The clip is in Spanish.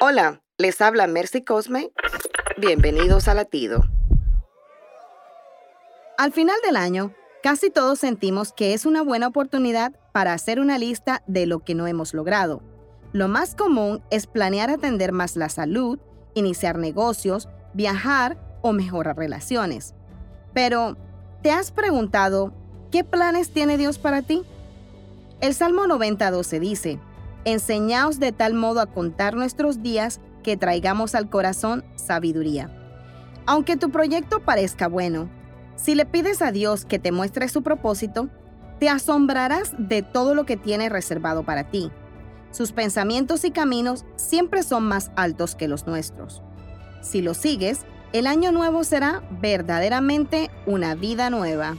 Hola, les habla Mercy Cosme. Bienvenidos a Latido. Al final del año, casi todos sentimos que es una buena oportunidad para hacer una lista de lo que no hemos logrado. Lo más común es planear atender más la salud, iniciar negocios, viajar o mejorar relaciones. Pero, ¿te has preguntado qué planes tiene Dios para ti? El Salmo 90.12 dice, Enseñaos de tal modo a contar nuestros días que traigamos al corazón sabiduría. Aunque tu proyecto parezca bueno, si le pides a Dios que te muestre su propósito, te asombrarás de todo lo que tiene reservado para ti. Sus pensamientos y caminos siempre son más altos que los nuestros. Si lo sigues, el año nuevo será verdaderamente una vida nueva.